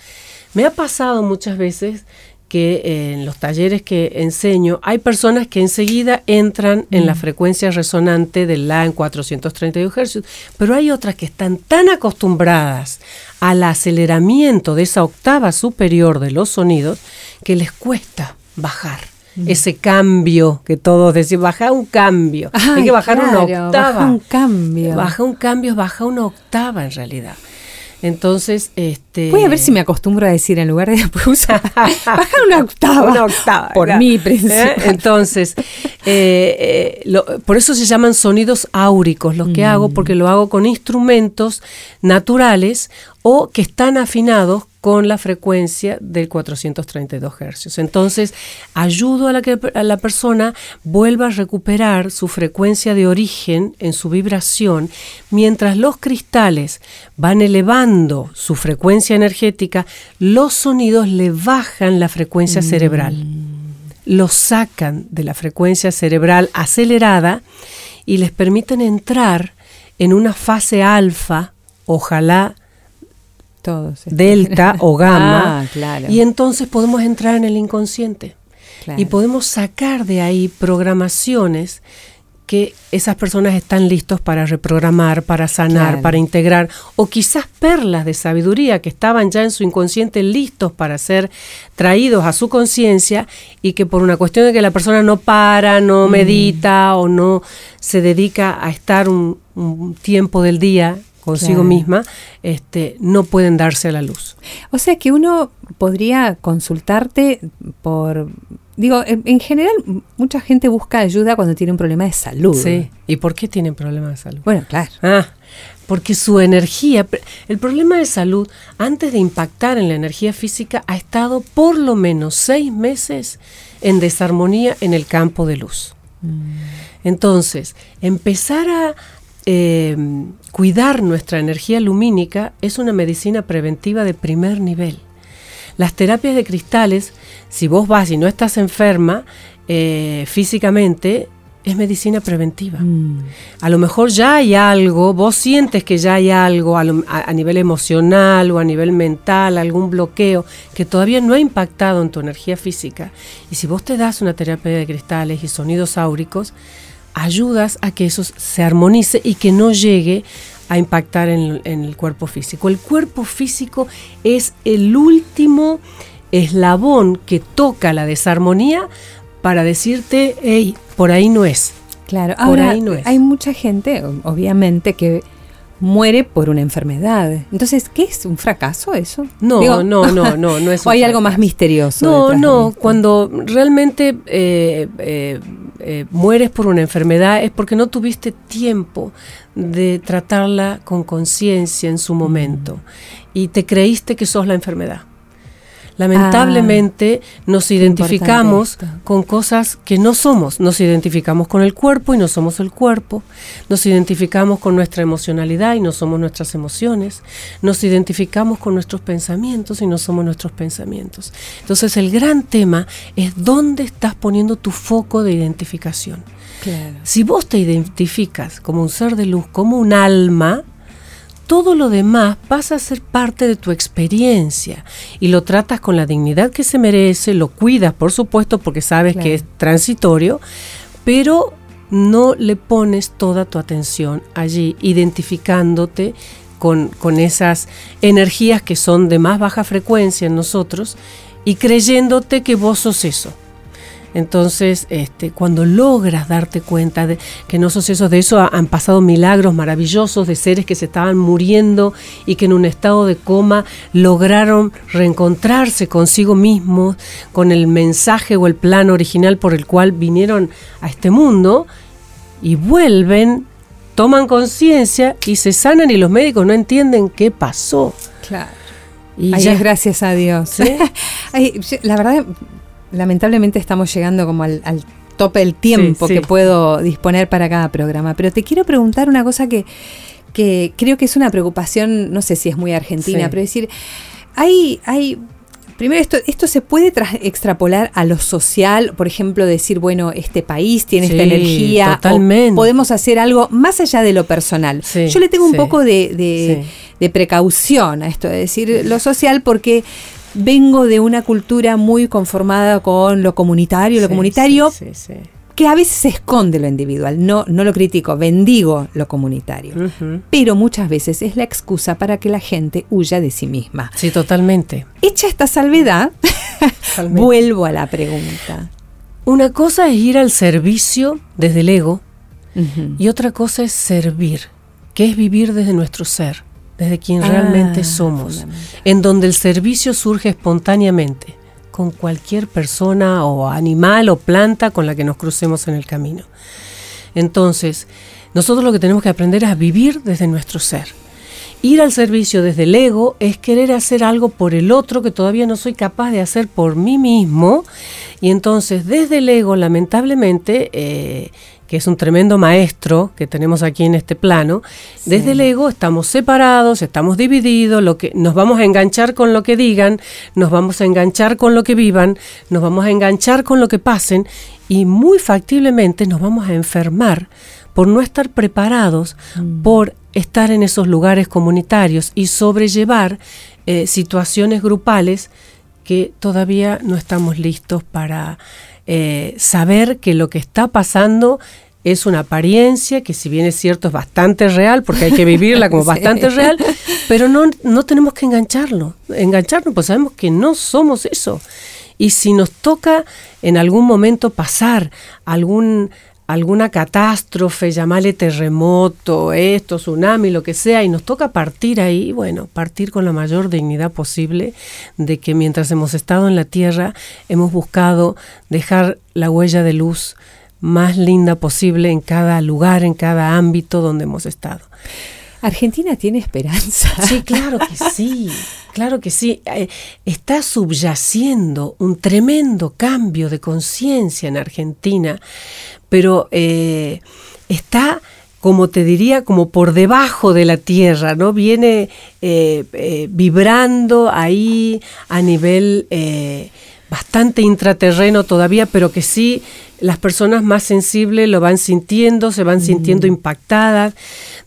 Me ha pasado muchas veces que eh, en los talleres que enseño hay personas que enseguida entran en la mm. frecuencia resonante del La en 432 hercios, pero hay otras que están tan acostumbradas al aceleramiento de esa octava superior de los sonidos que les cuesta bajar. Mm. Ese cambio que todos decimos, baja un cambio. Hay que bajar una octava. Baja un cambio. Baja un cambio, baja una octava en realidad. Entonces, este. Voy a ver si me acostumbro a decir en lugar de [LAUGHS] baja una octava. Una octava. Por mi principio. ¿Eh? Entonces, [LAUGHS] Eh, eh, por eso se llaman sonidos áuricos los que hago, mm. porque lo hago con instrumentos naturales o que están afinados con la frecuencia del 432 Hz. Entonces, ayudo a la que la persona vuelva a recuperar su frecuencia de origen en su vibración, mientras los cristales van elevando su frecuencia energética, los sonidos le bajan la frecuencia cerebral. Mm. Los sacan de la frecuencia cerebral acelerada y les permiten entrar en una fase alfa, ojalá todos. delta o [LAUGHS] gamma. Ah, y entonces podemos entrar en el inconsciente. Y podemos sacar de ahí programaciones que esas personas están listos para reprogramar, para sanar, para integrar, o quizás perlas de sabiduría que estaban ya en su inconsciente listos para ser traídos a su conciencia y que por una cuestión de que la persona no para, no mm. medita o no se dedica a estar un tiempo del día consigo misma, este, no pueden darse a la luz. O sea que uno podría consultarte por... Digo, en, general mucha gente busca ayuda cuando tiene un problema de salud. Sí. ¿Y por qué tienen problemas de salud? Bueno, claro. Ah, porque su energía, el problema de salud, antes de impactar en la energía física, ha estado por lo menos seis meses en desarmonía en el campo de luz. Mm. Entonces, empezar a, eh, cuidar nuestra energía lumínica es una medicina preventiva de primer nivel. Las terapias de cristales, si vos vas y no estás enferma eh, físicamente, es medicina preventiva. Mm. A lo mejor ya hay algo, vos sientes que ya hay algo a, a, nivel emocional o a nivel mental, algún bloqueo que todavía no ha impactado en tu energía física. Y si vos te das una terapia de cristales y sonidos áuricos, ayudas a que eso se armonice y que no llegue a impactar en, el cuerpo físico. El cuerpo físico es el último eslabón que toca la desarmonía para decirte, hey, por ahí no es. Claro, ahora hay mucha gente, obviamente, que muere por una enfermedad. Entonces, ¿qué es un fracaso eso? No, no, no, no, no es. [LAUGHS] o hay algo más misterioso. No, no, cuando realmente eh, eh, eh, mueres por una enfermedad es porque no tuviste tiempo de tratarla con conciencia en su momento y te creíste que sos la enfermedad. Lamentablemente ah, nos identificamos con cosas que no somos. Nos identificamos con el cuerpo y no somos el cuerpo. Nos identificamos con nuestra emocionalidad y no somos nuestras emociones. Nos identificamos con nuestros pensamientos y no somos nuestros pensamientos. Entonces el gran tema es dónde estás poniendo tu foco de identificación. Si vos te identificas como un ser de luz, como un alma, todo lo demás pasa a ser parte de tu experiencia y lo tratas con la dignidad que se merece, lo cuidas, por supuesto, porque sabes que es transitorio, pero no le pones toda tu atención allí, identificándote con, con esas energías que son de más baja frecuencia en nosotros y creyéndote que vos sos eso. Entonces, este, cuando logras darte cuenta de que no sos eso, de eso han pasado milagros maravillosos de seres que se estaban muriendo y que en un estado de coma lograron reencontrarse consigo mismos, con el mensaje o el plan original por el cual vinieron a este mundo y vuelven, toman conciencia y se sanan y los médicos no entienden qué pasó. Claro. Y ya. gracias a Dios. [LAUGHS] la verdad, lamentablemente estamos llegando como al, tope del tiempo que puedo disponer para cada programa. Pero te quiero preguntar una cosa que, que creo que es una preocupación, no sé si es muy argentina, pero es decir, hay, hay Primero, esto, esto se puede extrapolar a lo social, por ejemplo, decir, bueno, este país tiene esta energía, totalmente. podemos hacer algo más allá de lo personal. Yo le tengo un poco de, de, de, precaución a esto, de decir lo social, porque vengo de una cultura muy conformada con lo comunitario, lo comunitario, que a veces se esconde lo individual, no, no lo critico, bendigo lo comunitario, pero muchas veces es la excusa para que la gente huya de sí misma. Sí, totalmente. Hecha esta salvedad, [LAUGHS] vuelvo a la pregunta. Una cosa es ir al servicio desde el ego y otra cosa es servir, que es vivir desde nuestro ser desde quien realmente ah, somos, en donde el servicio surge espontáneamente, con cualquier persona o animal o planta con la que nos crucemos en el camino. Entonces, nosotros lo que tenemos que aprender es a vivir desde nuestro ser. Ir al servicio desde el ego es querer hacer algo por el otro que todavía no soy capaz de hacer por mí mismo. Y entonces desde el ego, lamentablemente, eh, que es un tremendo maestro que tenemos aquí en este plano, desde el ego estamos separados, estamos divididos, lo que, nos vamos a enganchar con lo que digan, nos vamos a enganchar con lo que vivan, nos vamos a enganchar con lo que pasen y muy factiblemente nos vamos a enfermar por no estar preparados, mm. por estar en esos lugares comunitarios y sobrellevar eh, situaciones grupales que todavía no estamos listos para eh, saber que lo que está pasando es una apariencia que si bien es cierto es bastante real, porque hay que vivirla como [LAUGHS] bastante real, pero no, no tenemos que engancharlo, engancharnos, pues sabemos que no somos eso. Y si nos toca en algún momento pasar algún alguna catástrofe, llamarle terremoto, esto, tsunami, lo que sea, y nos toca partir ahí, bueno, partir con la mayor dignidad posible de que mientras hemos estado en la tierra hemos buscado dejar la huella de luz más linda posible en cada lugar, en cada ámbito donde hemos estado. Argentina tiene esperanza. [LAUGHS] Sí, claro que sí, claro que sí. Eh, está subyaciendo un tremendo cambio de conciencia en Argentina, pero eh, está como te diría, como por debajo de la tierra, ¿no? Viene eh, vibrando ahí a nivel bastante intraterreno todavía, pero que sí las personas más sensibles lo van sintiendo, se van sintiendo impactadas.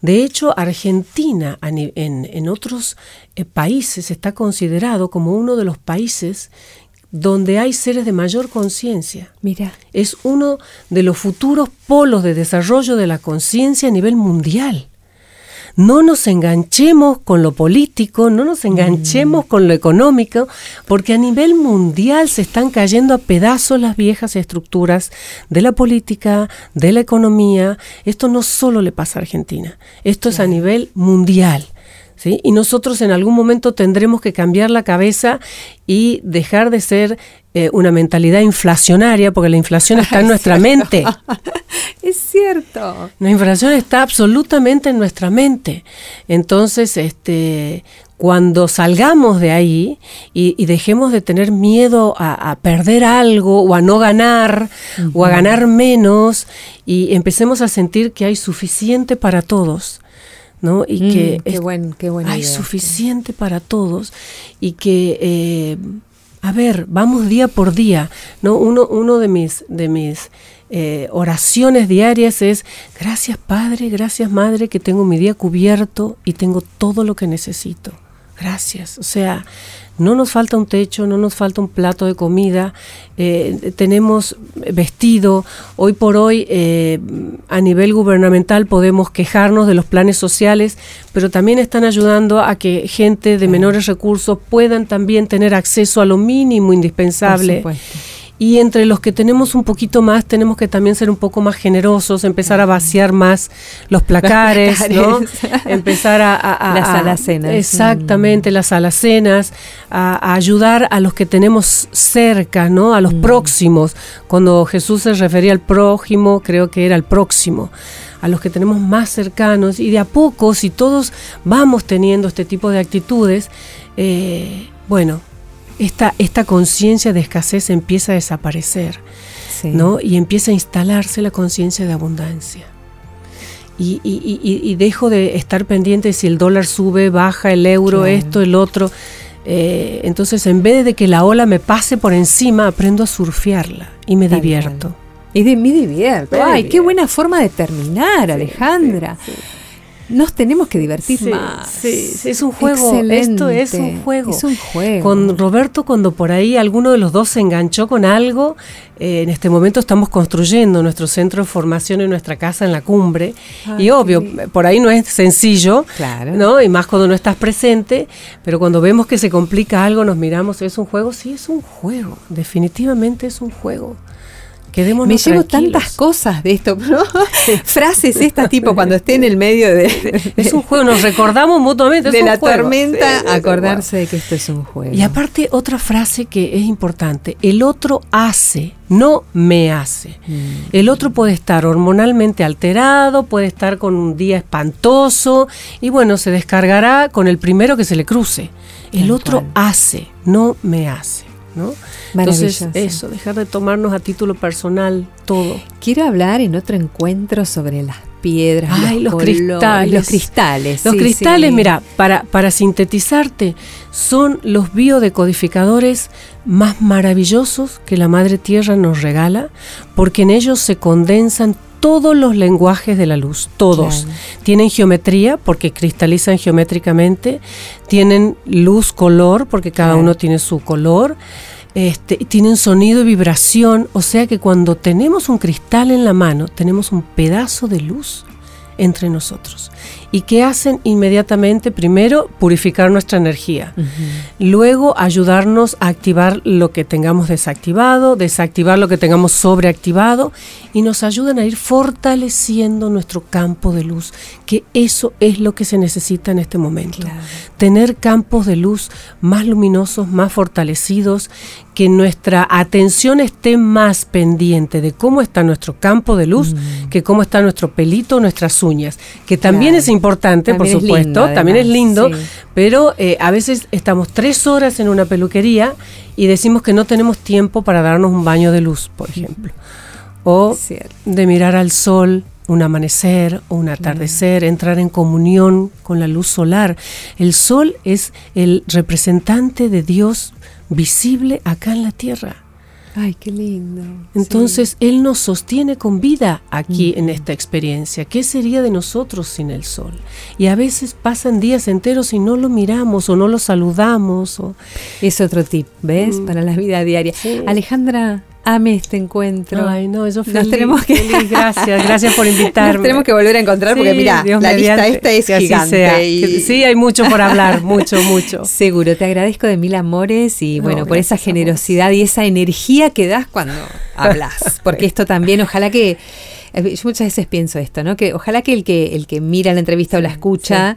De hecho, Argentina en, otros eh, países está considerado como uno de los países donde hay seres de mayor conciencia. Mira. Es uno de los futuros polos de desarrollo de la conciencia a nivel mundial no nos enganchemos con lo político, no nos enganchemos mm. con lo económico, porque a nivel mundial se están cayendo a pedazos las viejas estructuras de la política, de la economía. Esto no solo le pasa a Argentina, esto es a nivel mundial. ¿Sí? Y nosotros en algún momento tendremos que cambiar la cabeza y dejar de ser eh, una mentalidad inflacionaria, porque la inflación está en [LAUGHS] nuestra mente. [LAUGHS] Es cierto. La inflación está absolutamente en nuestra mente. Entonces, este, cuando salgamos de ahí y, dejemos de tener miedo a, perder algo o a no ganar o a ganar menos y empecemos a sentir que hay suficiente para todos. ¿No? Y que mm, hay suficiente para todos y que eh, a ver, vamos día por día, ¿no? Uno, uno de mis, de mis eh, oraciones diarias es, gracias Padre, gracias Madre, que tengo mi día cubierto y tengo todo lo que necesito. Gracias. O sea, no nos falta un techo, no nos falta un plato de comida, eh, tenemos vestido. Hoy por hoy, eh, a nivel gubernamental, podemos quejarnos de los planes sociales, pero también están ayudando a que gente de menores recursos puedan también tener acceso a lo mínimo indispensable. Y entre los que tenemos un poquito más, tenemos que también ser un poco más generosos, empezar a vaciar más los placares, ¿no? [LAUGHS] empezar a, Las alacenas. Exactamente, las alacenas, a, ayudar a los que tenemos cerca, ¿no? A los mm. próximos. Cuando Jesús se refería al prójimo, creo que era el próximo a los que tenemos más cercanos y de a poco, si todos vamos teniendo este tipo de actitudes, eh, bueno, esta, esta conciencia de escasez empieza a desaparecer, ¿no? Y empieza a instalarse la conciencia de abundancia. Y, y, dejo de estar pendiente si el dólar sube, baja, el euro, esto, el otro. Eh, entonces, en vez de que la ola me pase por encima, aprendo a surfearla y me divierto. Y de, me divierto. Ay, qué buena forma de terminar, Alejandra nos tenemos que divertir más. Sí, es un juego. Esto es un juego. Es un juego. Con Roberto, cuando por ahí alguno de los dos se enganchó con algo, eh, en este momento estamos construyendo nuestro centro de formación en nuestra casa en la cumbre. y obvio, por ahí no es sencillo, claro. ¿no? Y más cuando no estás presente, pero cuando vemos que se complica algo, nos miramos, ¿es un juego? Sí, es un juego. Definitivamente es un juego. Quedémonos Me llevo tranquilos. tantas cosas de esto, ¿no? [LAUGHS] Frases estas tipo cuando esté en el medio de, [LAUGHS] Es un juego, nos recordamos mutuamente. de la juego. tormenta, sí, acordarse de que esto es un juego. Y aparte, otra frase que es importante, el otro hace, no me hace. Mm. El otro puede estar hormonalmente alterado, puede estar con un día espantoso y bueno, se descargará con el primero que se le cruce. El Tal otro cual. hace, no me hace. ¿No? Entonces, eso, dejar de tomarnos a título personal todo. Quiero hablar en otro encuentro sobre las piedras, Ay, los colores, cristales. los cristales. Los sí, cristales, sí. mira, para, para sintetizarte, son los biodecodificadores más maravillosos que la Madre Tierra nos regala, porque en ellos se condensan todos los lenguajes de la luz, todos. Claro. Tienen geometría, porque cristalizan geométricamente, tienen luz, color, porque cada Claro. uno tiene su color. Este, tienen sonido y vibración, o sea que cuando tenemos un cristal en la mano, tenemos un pedazo de luz entre nosotros. ¿Y qué hacen inmediatamente? Primero, purificar nuestra energía. Luego, ayudarnos a activar lo que tengamos desactivado, desactivar lo que tengamos sobreactivado y nos ayudan a ir fortaleciendo nuestro campo de luz, que eso es lo que se necesita en este momento. Claro. Tener campos de luz más luminosos, más fortalecidos, que nuestra atención esté más pendiente de cómo está nuestro campo de luz que cómo está nuestro pelito, nuestras uñas, que también Claro. es importante, También por es supuesto, lindo, también es lindo, sí. pero eh, a veces estamos tres horas en una peluquería y decimos que no tenemos tiempo para darnos un baño de luz, por ejemplo. O Cierto. de mirar al sol, un amanecer o un atardecer, entrar en comunión con la luz solar. El sol es el representante de Dios visible acá en la tierra. Ay, qué lindo. Entonces Él nos sostiene con vida aquí en esta experiencia. ¿Qué sería de nosotros sin el sol? Y a veces pasan días enteros y no lo miramos o no lo saludamos. O... Es otro tip, ¿ves? Mm. Para la vida diaria. Sí. Alejandra, ame este encuentro. Ay, no, yo Nos feliz, tenemos que- feliz, gracias, gracias por [LAUGHS] invitarme. Nos tenemos que volver a encontrar porque Sí, mira, Dios la lista esta es gigante. y- Sí, hay mucho por hablar, [LAUGHS] mucho, mucho. Seguro, te agradezco de mil amores y No, bueno, por esa generosidad y esa energía que das cuando hablas. [LAUGHS] Porque esto también, ojalá que, eh, yo muchas veces pienso esto, ¿no? Que ojalá que el que, el que mira la entrevista o la escucha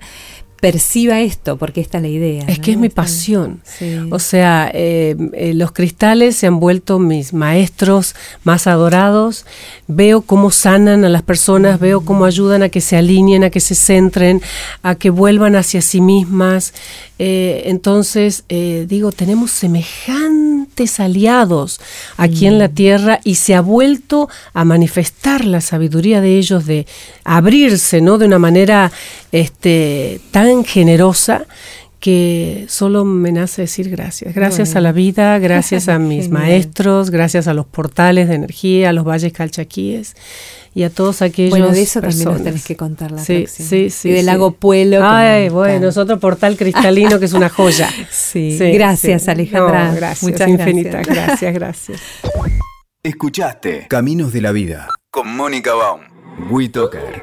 perciba esto, porque esta es la idea. Es ¿no? que es mi pasión. Sí. O sea, eh, eh, los cristales se han vuelto mis maestros más adorados. Veo cómo sanan a las personas, veo cómo ayudan a que se alineen, a que se centren, a que vuelvan hacia sí mismas. Eh, entonces, digo, tenemos aliados aquí en la tierra y se ha vuelto a manifestar la sabiduría de ellos de abrirse, ¿no? De una manera este, tan generosa que solo me nace decir gracias. Gracias Bueno. a la vida, gracias a [LAUGHS] mis maestros, gracias a los portales de energía, a los valles calchaquíes y a todos aquellos Bueno, de eso también nos personas. tenés que contar la sí, próxima. Sí, sí, Y del sí. lago Puelo. Ay, bueno, otro portal cristalino que es una joya. [LAUGHS] Sí, gracias, Alejandra. No, gracias, Muchas infinitas, gracias. gracias, gracias. Escuchaste Caminos de la Vida con Mónica Baum. WeToker.